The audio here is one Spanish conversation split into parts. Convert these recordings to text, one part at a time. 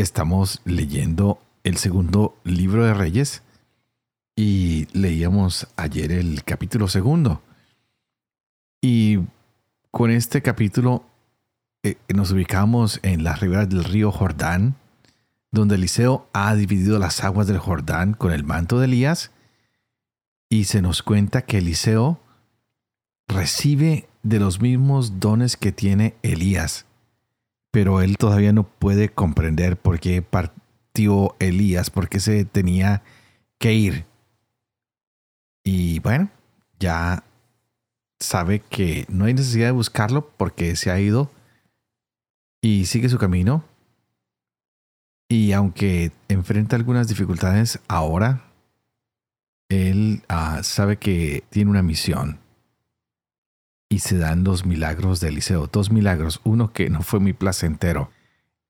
estamos leyendo el segundo libro de Reyes. Y leíamos ayer el capítulo segundo. Y con este capítulo eh, nos ubicamos en las riberas del río Jordán, donde Eliseo ha dividido las aguas del Jordán con el manto de Elías. Y se nos cuenta que Eliseo recibe de los mismos dones que tiene Elías pero él todavía no puede comprender por qué partió Elías, por qué se tenía que ir. Y bueno, ya sabe que no hay necesidad de buscarlo porque se ha ido y sigue su camino. Y aunque enfrenta algunas dificultades ahora, él ah, sabe que tiene una misión y se dan dos milagros de Eliseo. Dos milagros. Uno que no fue muy placentero.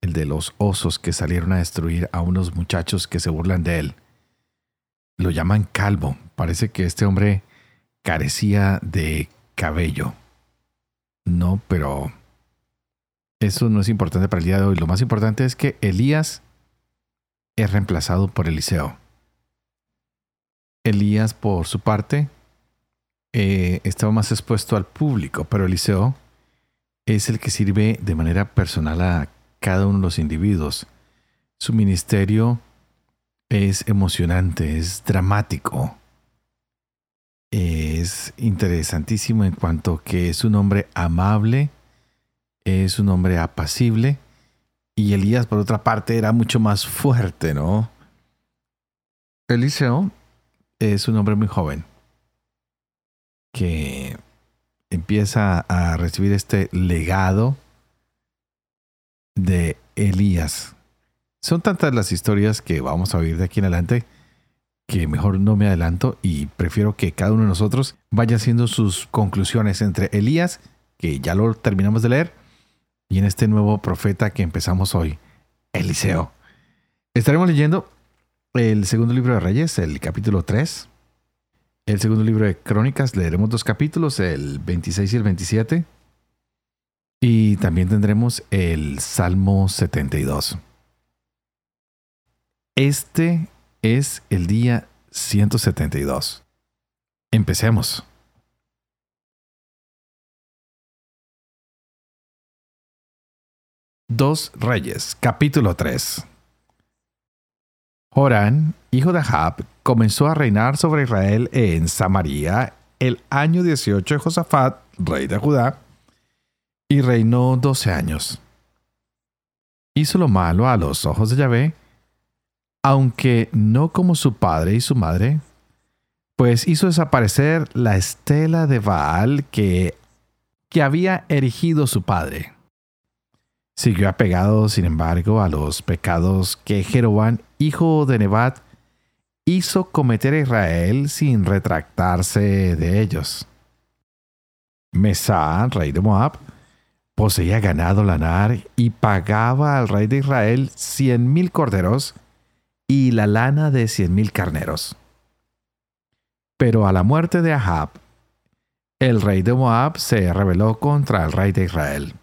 El de los osos que salieron a destruir a unos muchachos que se burlan de él. Lo llaman calvo. Parece que este hombre carecía de cabello. No, pero eso no es importante para el día de hoy. Lo más importante es que Elías es reemplazado por Eliseo. Elías, por su parte, eh, estaba más expuesto al público, pero Eliseo es el que sirve de manera personal a cada uno de los individuos. Su ministerio es emocionante, es dramático, es interesantísimo en cuanto que es un hombre amable, es un hombre apacible, y Elías, por otra parte, era mucho más fuerte, ¿no? Eliseo es un hombre muy joven que empieza a recibir este legado de Elías. Son tantas las historias que vamos a oír de aquí en adelante que mejor no me adelanto y prefiero que cada uno de nosotros vaya haciendo sus conclusiones entre Elías, que ya lo terminamos de leer, y en este nuevo profeta que empezamos hoy, Eliseo. Estaremos leyendo el segundo libro de Reyes, el capítulo 3, el segundo libro de Crónicas leeremos dos capítulos, el 26 y el 27. Y también tendremos el Salmo 72. Este es el día 172. Empecemos. Dos Reyes, capítulo 3. Jorán, hijo de Ahab, comenzó a reinar sobre Israel en Samaria el año 18 de Josafat, rey de Judá, y reinó 12 años. Hizo lo malo a los ojos de Yahvé, aunque no como su padre y su madre, pues hizo desaparecer la estela de Baal que, que había erigido su padre. Siguió apegado, sin embargo, a los pecados que Jeroboam, hijo de Nebat, hizo cometer a Israel sin retractarse de ellos. Mesá, rey de Moab, poseía ganado lanar y pagaba al rey de Israel cien mil corderos y la lana de cien mil carneros. Pero a la muerte de Ahab, el rey de Moab se rebeló contra el rey de Israel.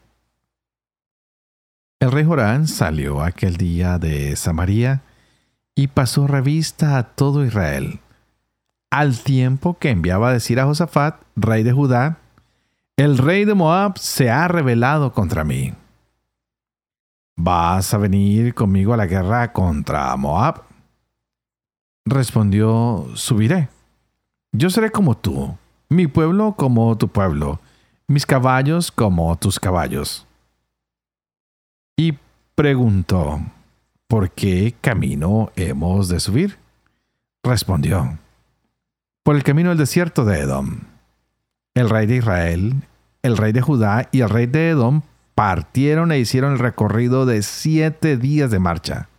El rey Jorán salió aquel día de Samaria y pasó revista a todo Israel, al tiempo que enviaba a decir a Josafat, rey de Judá, el rey de Moab se ha rebelado contra mí. ¿Vas a venir conmigo a la guerra contra Moab? Respondió, subiré. Yo seré como tú, mi pueblo como tu pueblo, mis caballos como tus caballos. Y preguntó, ¿por qué camino hemos de subir? Respondió, por el camino del desierto de Edom. El rey de Israel, el rey de Judá y el rey de Edom partieron e hicieron el recorrido de siete días de marcha.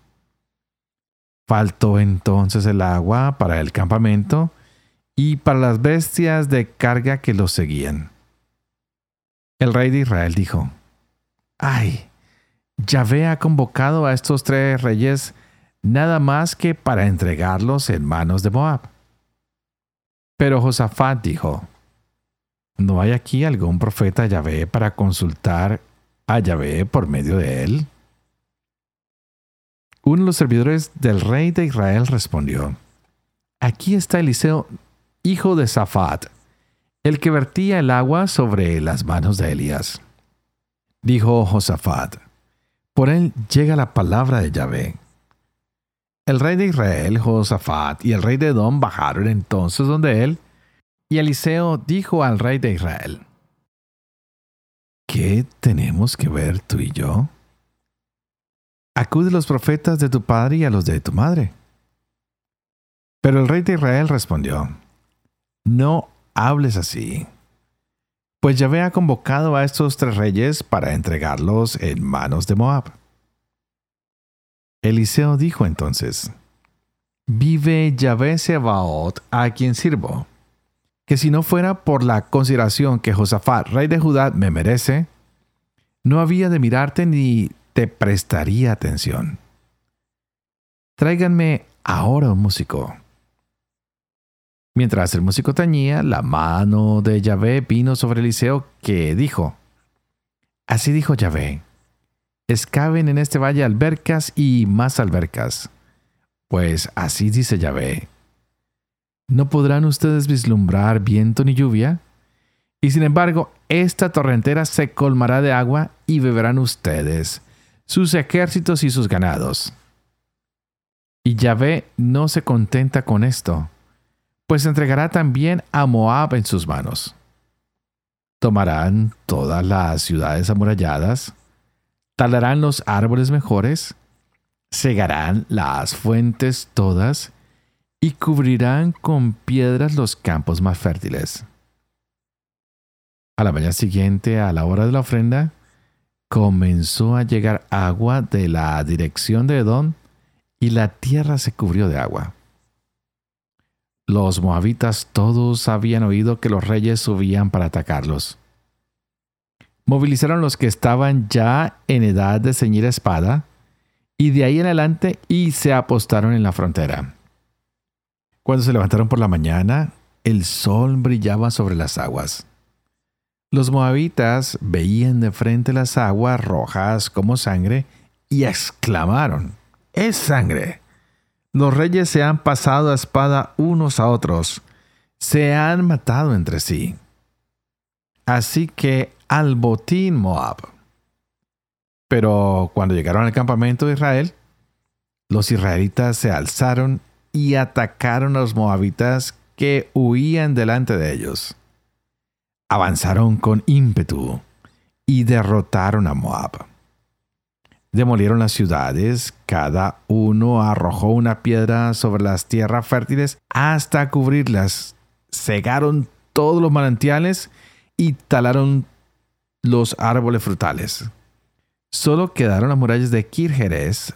Faltó entonces el agua para el campamento y para las bestias de carga que los seguían. El rey de Israel dijo, Ay, Yahvé ha convocado a estos tres reyes nada más que para entregarlos en manos de Moab. Pero Josafat dijo, ¿no hay aquí algún profeta Yahvé para consultar a Yahvé por medio de él? Uno de los servidores del rey de Israel respondió, Aquí está Eliseo, hijo de Safat, el que vertía el agua sobre las manos de Elías. Dijo Josafat, por él llega la palabra de Yahvé. El rey de Israel, Josafat, y el rey de Edom bajaron entonces donde él, y Eliseo dijo al rey de Israel, ¿Qué tenemos que ver tú y yo? Acude a los profetas de tu padre y a los de tu madre. Pero el rey de Israel respondió, No hables así, pues Yahvé ha convocado a estos tres reyes para entregarlos en manos de Moab. Eliseo dijo entonces, Vive Yahvé Sebaot a quien sirvo, que si no fuera por la consideración que Josafat, rey de Judá, me merece, no había de mirarte ni te prestaría atención. Tráiganme ahora un músico. Mientras el músico tañía, la mano de Yahvé vino sobre Eliseo, que dijo, Así dijo Yahvé, Escaben en este valle albercas y más albercas. Pues así dice Yahvé. ¿No podrán ustedes vislumbrar viento ni lluvia? Y sin embargo, esta torrentera se colmará de agua y beberán ustedes, sus ejércitos y sus ganados. Y Yahvé no se contenta con esto, pues entregará también a Moab en sus manos. Tomarán todas las ciudades amuralladas, talarán los árboles mejores, cegarán las fuentes todas y cubrirán con piedras los campos más fértiles. A la mañana siguiente, a la hora de la ofrenda, comenzó a llegar agua de la dirección de Edom y la tierra se cubrió de agua. Los moabitas todos habían oído que los reyes subían para atacarlos movilizaron los que estaban ya en edad de ceñir espada, y de ahí en adelante y se apostaron en la frontera. Cuando se levantaron por la mañana, el sol brillaba sobre las aguas. Los moabitas veían de frente las aguas rojas como sangre y exclamaron, ¡Es sangre! Los reyes se han pasado a espada unos a otros, se han matado entre sí. Así que al botín Moab. Pero cuando llegaron al campamento de Israel, los israelitas se alzaron y atacaron a los moabitas que huían delante de ellos. Avanzaron con ímpetu y derrotaron a Moab. Demolieron las ciudades, cada uno arrojó una piedra sobre las tierras fértiles hasta cubrirlas, cegaron todos los manantiales y talaron los árboles frutales. Solo quedaron las murallas de Kirjeres,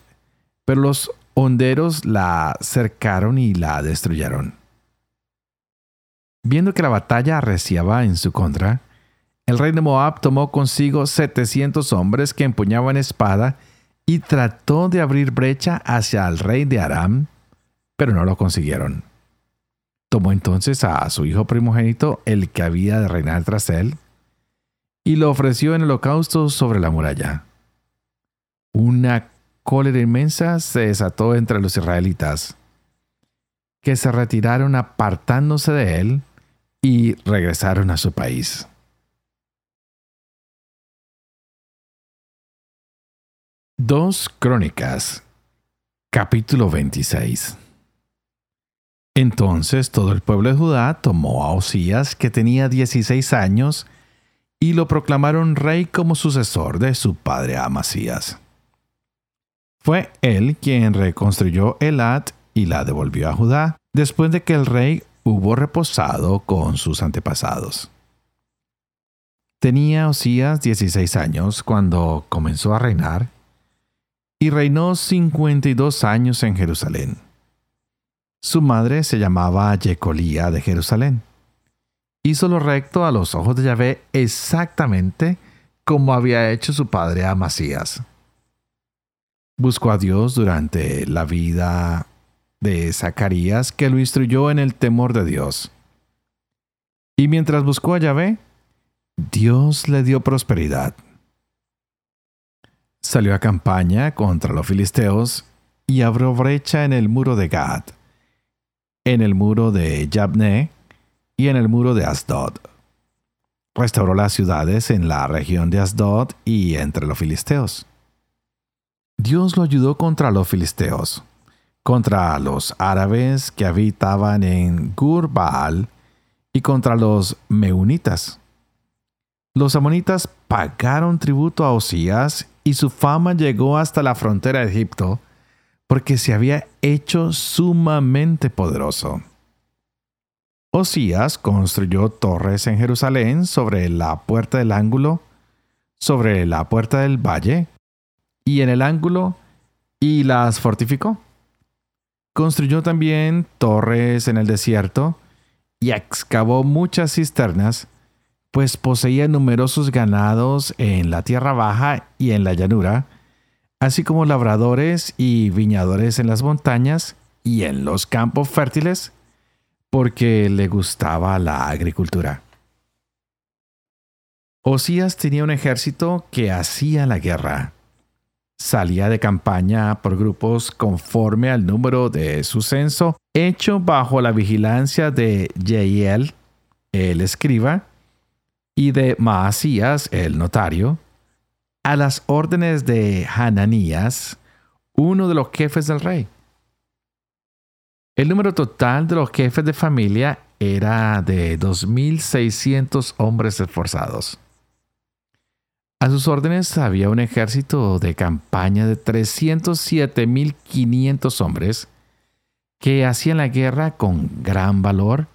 pero los honderos la cercaron y la destruyeron. Viendo que la batalla arreciaba en su contra, el rey de Moab tomó consigo setecientos hombres que empuñaban espada y trató de abrir brecha hacia el rey de Aram, pero no lo consiguieron. Tomó entonces a su hijo primogénito, el que había de reinar tras él, y lo ofreció en holocausto sobre la muralla. Una cólera inmensa se desató entre los israelitas, que se retiraron apartándose de él y regresaron a su país. Dos Crónicas, capítulo 26. Entonces todo el pueblo de Judá tomó a Osías, que tenía 16 años, y lo proclamaron rey como sucesor de su padre Amasías. Fue él quien reconstruyó Elat y la devolvió a Judá, después de que el rey hubo reposado con sus antepasados. Tenía Osías 16 años cuando comenzó a reinar y reinó 52 años en Jerusalén. Su madre se llamaba Yecolía de Jerusalén. Hizo lo recto a los ojos de Yahvé exactamente como había hecho su padre Amasías. Buscó a Dios durante la vida de Zacarías, que lo instruyó en el temor de Dios. Y mientras buscó a Yahvé, Dios le dio prosperidad. Salió a campaña contra los filisteos y abrió brecha en el muro de Gad, en el muro de Jabne y en el muro de Asdod. Restauró las ciudades en la región de Asdod y entre los filisteos. Dios lo ayudó contra los filisteos, contra los árabes que habitaban en Gurbaal y contra los meunitas. Los amonitas pagaron tributo a Osías y su fama llegó hasta la frontera de Egipto porque se había hecho sumamente poderoso. Osías construyó torres en Jerusalén sobre la puerta del ángulo, sobre la puerta del valle y en el ángulo y las fortificó. Construyó también torres en el desierto y excavó muchas cisternas pues poseía numerosos ganados en la tierra baja y en la llanura, así como labradores y viñadores en las montañas y en los campos fértiles, porque le gustaba la agricultura. Osías tenía un ejército que hacía la guerra. Salía de campaña por grupos conforme al número de su censo, hecho bajo la vigilancia de Yeiel, el escriba, y de Maasías, el notario, a las órdenes de Hananías, uno de los jefes del rey. El número total de los jefes de familia era de 2.600 hombres esforzados. A sus órdenes había un ejército de campaña de 307.500 hombres que hacían la guerra con gran valor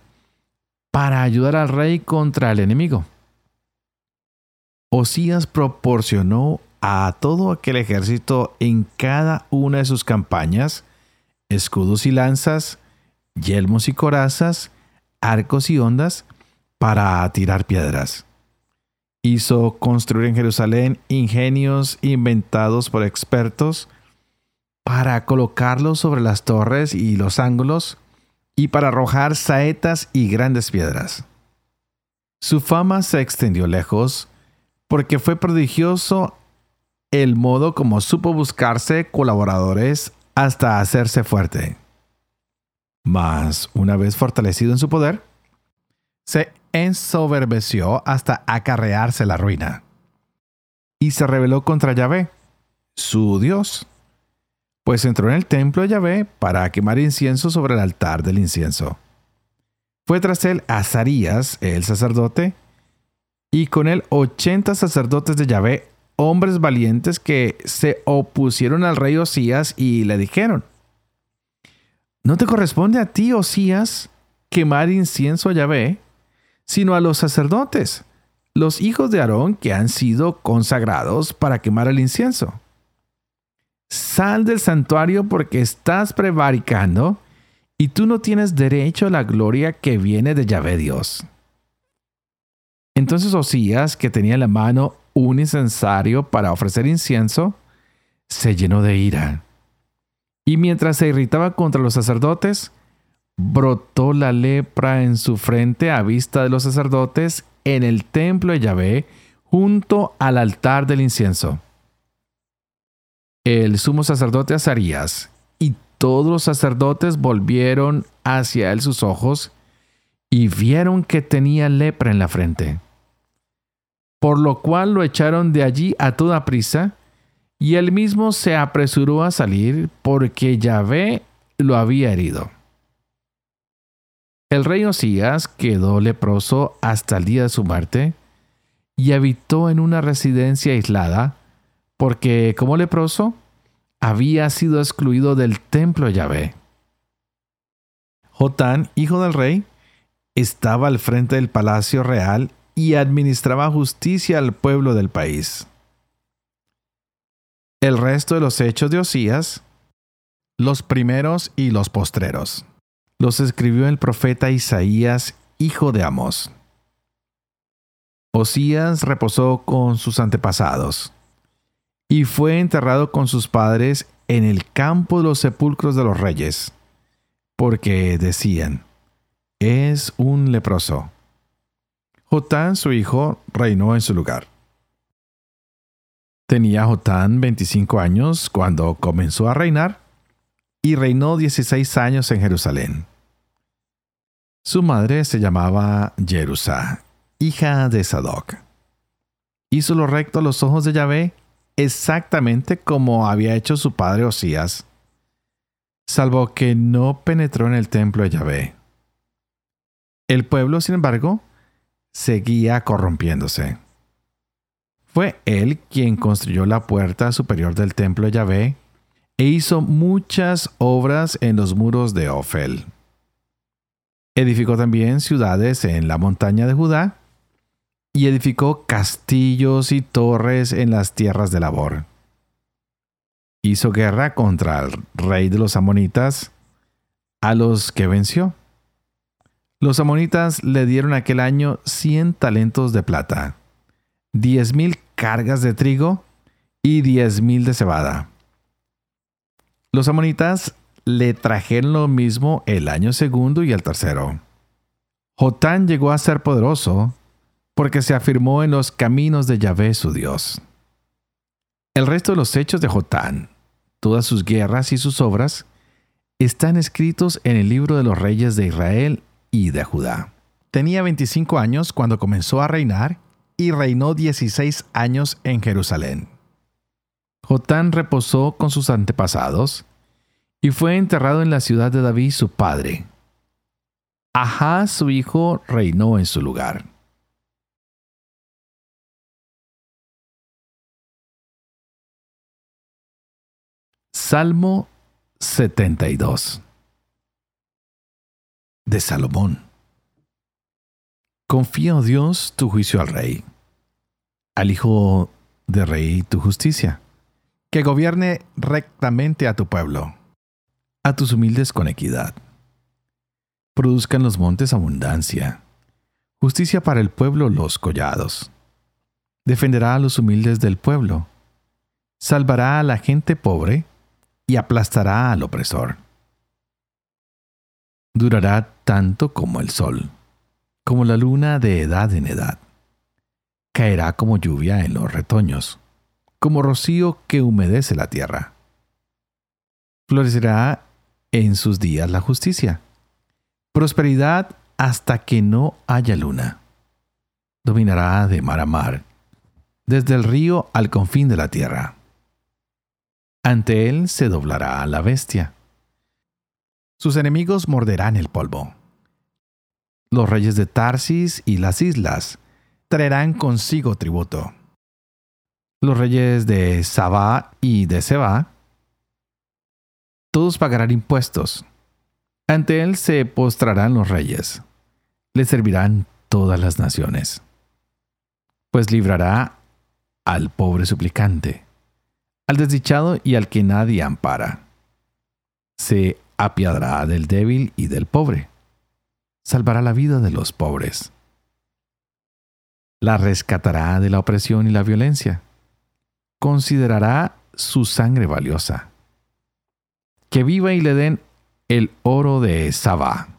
para ayudar al rey contra el enemigo. Osías proporcionó a todo aquel ejército en cada una de sus campañas escudos y lanzas, yelmos y corazas, arcos y ondas para tirar piedras. Hizo construir en Jerusalén ingenios inventados por expertos para colocarlos sobre las torres y los ángulos y para arrojar saetas y grandes piedras. Su fama se extendió lejos porque fue prodigioso el modo como supo buscarse colaboradores hasta hacerse fuerte. Mas, una vez fortalecido en su poder, se ensoberbeció hasta acarrearse la ruina. Y se rebeló contra Yahvé, su Dios, pues entró en el templo de Yahvé para quemar incienso sobre el altar del incienso. Fue tras él Azarías, el sacerdote, y con él ochenta sacerdotes de Yahvé, hombres valientes que se opusieron al rey Osías y le dijeron, no te corresponde a ti, Osías, quemar incienso a Yahvé, sino a los sacerdotes, los hijos de Aarón que han sido consagrados para quemar el incienso. Sal del santuario porque estás prevaricando y tú no tienes derecho a la gloria que viene de Yahvé Dios. Entonces Osías, que tenía en la mano un incensario para ofrecer incienso, se llenó de ira. Y mientras se irritaba contra los sacerdotes, brotó la lepra en su frente a vista de los sacerdotes en el templo de Yahvé, junto al altar del incienso. El sumo sacerdote Azarías y todos los sacerdotes volvieron hacia él sus ojos y vieron que tenía lepra en la frente por lo cual lo echaron de allí a toda prisa, y él mismo se apresuró a salir porque Yahvé lo había herido. El rey Osías quedó leproso hasta el día de su muerte y habitó en una residencia aislada, porque como leproso había sido excluido del templo Yahvé. Jotán, hijo del rey, estaba al frente del palacio real y administraba justicia al pueblo del país. El resto de los hechos de Osías, los primeros y los postreros, los escribió el profeta Isaías, hijo de Amós. Osías reposó con sus antepasados y fue enterrado con sus padres en el campo de los sepulcros de los reyes, porque decían, es un leproso. Jotán, su hijo, reinó en su lugar. Tenía Jotán 25 años cuando comenzó a reinar y reinó 16 años en Jerusalén. Su madre se llamaba Jerusá, hija de Sadoc. Hizo lo recto a los ojos de Yahvé exactamente como había hecho su padre Osías, salvo que no penetró en el templo de Yahvé. El pueblo, sin embargo, seguía corrompiéndose. Fue él quien construyó la puerta superior del templo de Yahvé e hizo muchas obras en los muros de Ofel. Edificó también ciudades en la montaña de Judá y edificó castillos y torres en las tierras de labor. Hizo guerra contra el rey de los amonitas, a los que venció. Los amonitas le dieron aquel año cien talentos de plata, diez mil cargas de trigo y diez mil de cebada. Los amonitas le trajeron lo mismo el año segundo y el tercero. Jotán llegó a ser poderoso porque se afirmó en los caminos de Yahvé su Dios. El resto de los hechos de Jotán, todas sus guerras y sus obras, están escritos en el libro de los reyes de Israel y de Judá. Tenía 25 años cuando comenzó a reinar y reinó 16 años en Jerusalén. Jotán reposó con sus antepasados y fue enterrado en la ciudad de David su padre. Ajá, su hijo, reinó en su lugar. Salmo 72 de Salomón. Confía, oh Dios, tu juicio al rey, al hijo de rey tu justicia, que gobierne rectamente a tu pueblo, a tus humildes con equidad. Produzcan los montes abundancia, justicia para el pueblo los collados. Defenderá a los humildes del pueblo, salvará a la gente pobre, y aplastará al opresor. Durará tanto como el sol, como la luna de edad en edad. Caerá como lluvia en los retoños, como rocío que humedece la tierra. Florecerá en sus días la justicia, prosperidad hasta que no haya luna. Dominará de mar a mar, desde el río al confín de la tierra. Ante él se doblará la bestia. Sus enemigos morderán el polvo. Los reyes de Tarsis y las islas traerán consigo tributo. Los reyes de Sabá y de Seba, todos pagarán impuestos. Ante él se postrarán los reyes. Le servirán todas las naciones. Pues librará al pobre suplicante al desdichado y al que nadie ampara. Se apiadará del débil y del pobre. Salvará la vida de los pobres. La rescatará de la opresión y la violencia. Considerará su sangre valiosa. Que viva y le den el oro de Sabá.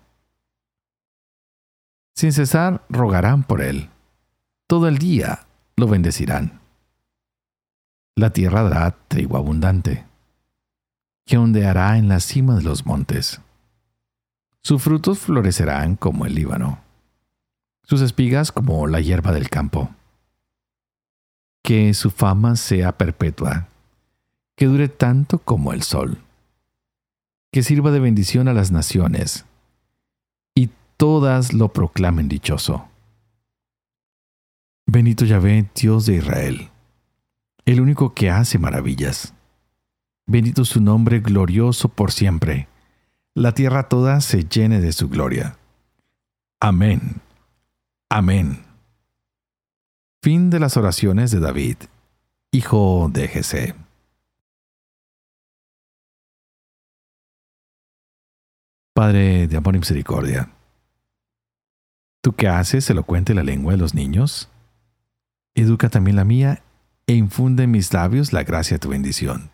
Sin cesar rogarán por él. Todo el día lo bendecirán la tierra dará trigo abundante, que ondeará en la cima de los montes. Sus frutos florecerán como el Líbano, sus espigas como la hierba del campo. Que su fama sea perpetua, que dure tanto como el sol, que sirva de bendición a las naciones, y todas lo proclamen dichoso. Bendito Yahvé, Dios de Israel el único que hace maravillas. Bendito su nombre glorioso por siempre. La tierra toda se llene de su gloria. Amén. Amén. Fin de las oraciones de David, hijo de Jesé. Padre de amor y misericordia, ¿tú qué haces elocuente la lengua de los niños? Educa también la mía e infunde en mis labios la gracia de tu bendición.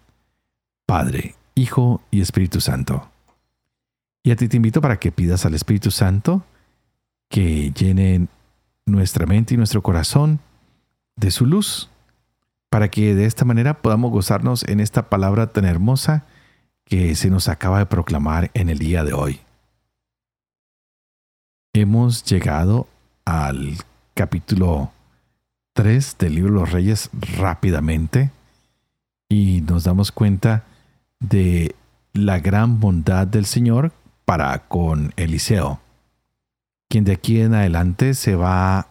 Padre, Hijo y Espíritu Santo. Y a ti te invito para que pidas al Espíritu Santo que llene nuestra mente y nuestro corazón de su luz, para que de esta manera podamos gozarnos en esta palabra tan hermosa que se nos acaba de proclamar en el día de hoy. Hemos llegado al capítulo 3 del libro de los reyes rápidamente y nos damos cuenta de la gran bondad del Señor para con Eliseo, quien de aquí en adelante se va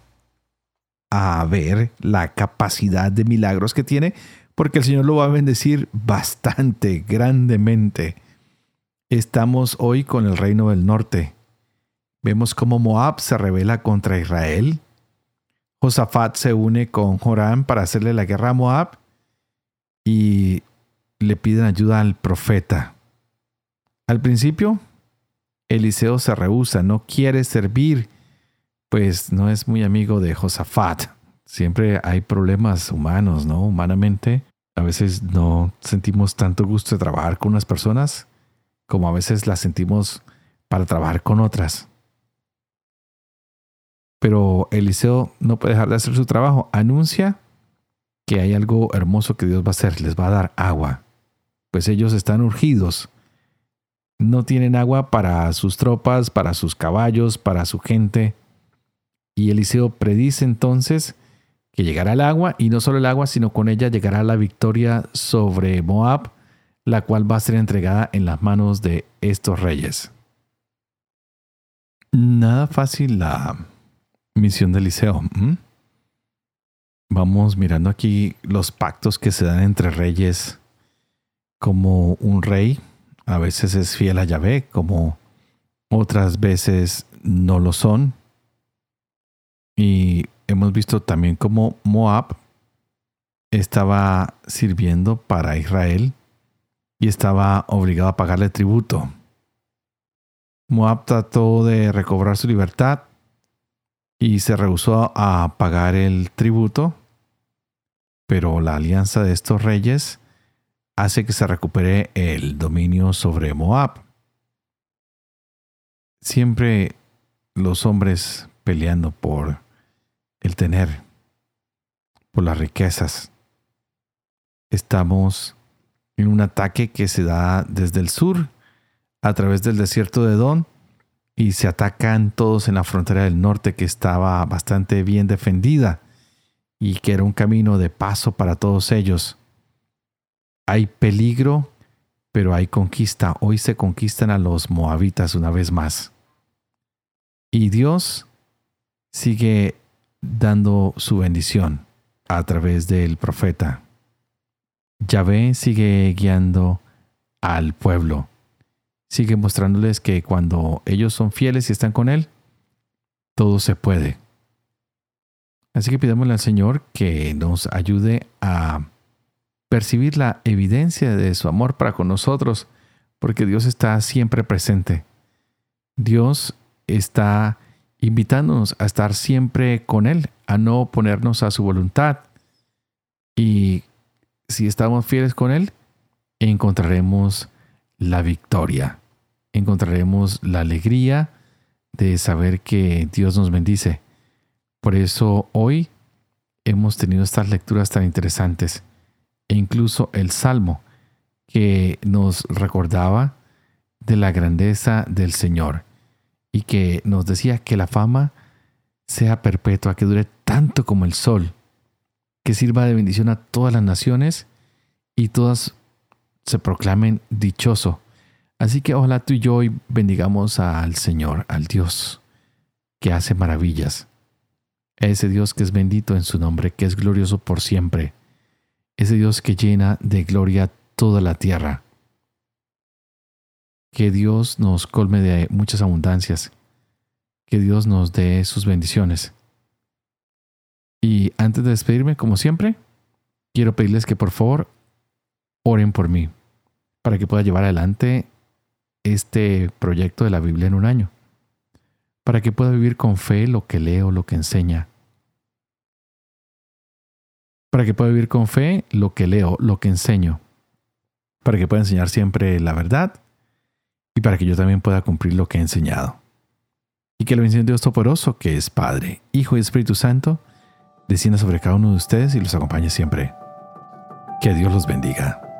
a ver la capacidad de milagros que tiene porque el Señor lo va a bendecir bastante, grandemente. Estamos hoy con el reino del norte. Vemos cómo Moab se revela contra Israel. Josafat se une con Joram para hacerle la guerra a Moab y le piden ayuda al profeta. Al principio, Eliseo se rehúsa, no quiere servir, pues no es muy amigo de Josafat. Siempre hay problemas humanos, ¿no? Humanamente, a veces no sentimos tanto gusto de trabajar con unas personas como a veces las sentimos para trabajar con otras. Pero Eliseo no puede dejar de hacer su trabajo. Anuncia que hay algo hermoso que Dios va a hacer. Les va a dar agua. Pues ellos están urgidos. No tienen agua para sus tropas, para sus caballos, para su gente. Y Eliseo predice entonces que llegará el agua, y no solo el agua, sino con ella llegará la victoria sobre Moab, la cual va a ser entregada en las manos de estos reyes. Nada fácil la misión de Eliseo. Vamos mirando aquí los pactos que se dan entre reyes, como un rey a veces es fiel a Yahvé, como otras veces no lo son. Y hemos visto también cómo Moab estaba sirviendo para Israel y estaba obligado a pagarle tributo. Moab trató de recobrar su libertad y se rehusó a pagar el tributo, pero la alianza de estos reyes hace que se recupere el dominio sobre Moab. Siempre los hombres peleando por el tener, por las riquezas. Estamos en un ataque que se da desde el sur a través del desierto de Don y se atacan todos en la frontera del norte que estaba bastante bien defendida y que era un camino de paso para todos ellos. Hay peligro, pero hay conquista. Hoy se conquistan a los moabitas una vez más. Y Dios sigue dando su bendición a través del profeta. Yahvé sigue guiando al pueblo. Sigue mostrándoles que cuando ellos son fieles y están con Él, todo se puede. Así que pidámosle al Señor que nos ayude a percibir la evidencia de su amor para con nosotros, porque Dios está siempre presente. Dios está invitándonos a estar siempre con Él, a no oponernos a su voluntad. Y si estamos fieles con Él, encontraremos la victoria, encontraremos la alegría de saber que Dios nos bendice. Por eso hoy hemos tenido estas lecturas tan interesantes e incluso el Salmo que nos recordaba de la grandeza del Señor y que nos decía que la fama sea perpetua, que dure tanto como el sol, que sirva de bendición a todas las naciones y todas se proclamen dichoso. Así que ojalá tú y yo hoy bendigamos al Señor, al Dios que hace maravillas, a ese Dios que es bendito en su nombre, que es glorioso por siempre ese Dios que llena de gloria toda la tierra. Que Dios nos colme de muchas abundancias. Que Dios nos dé sus bendiciones. Y antes de despedirme, como siempre, quiero pedirles que por favor oren por mí para que pueda llevar adelante este proyecto de la Biblia en un año, para que pueda vivir con fe lo que leo, lo que enseña, para que pueda vivir con fe lo que leo, lo que enseño, para que pueda enseñar siempre la verdad y para que yo también pueda cumplir lo que he enseñado. Y que la bendición de Dios Toporoso, que es Padre, Hijo y Espíritu Santo, descienda sobre cada uno de ustedes y los acompañe siempre. Que Dios los bendiga.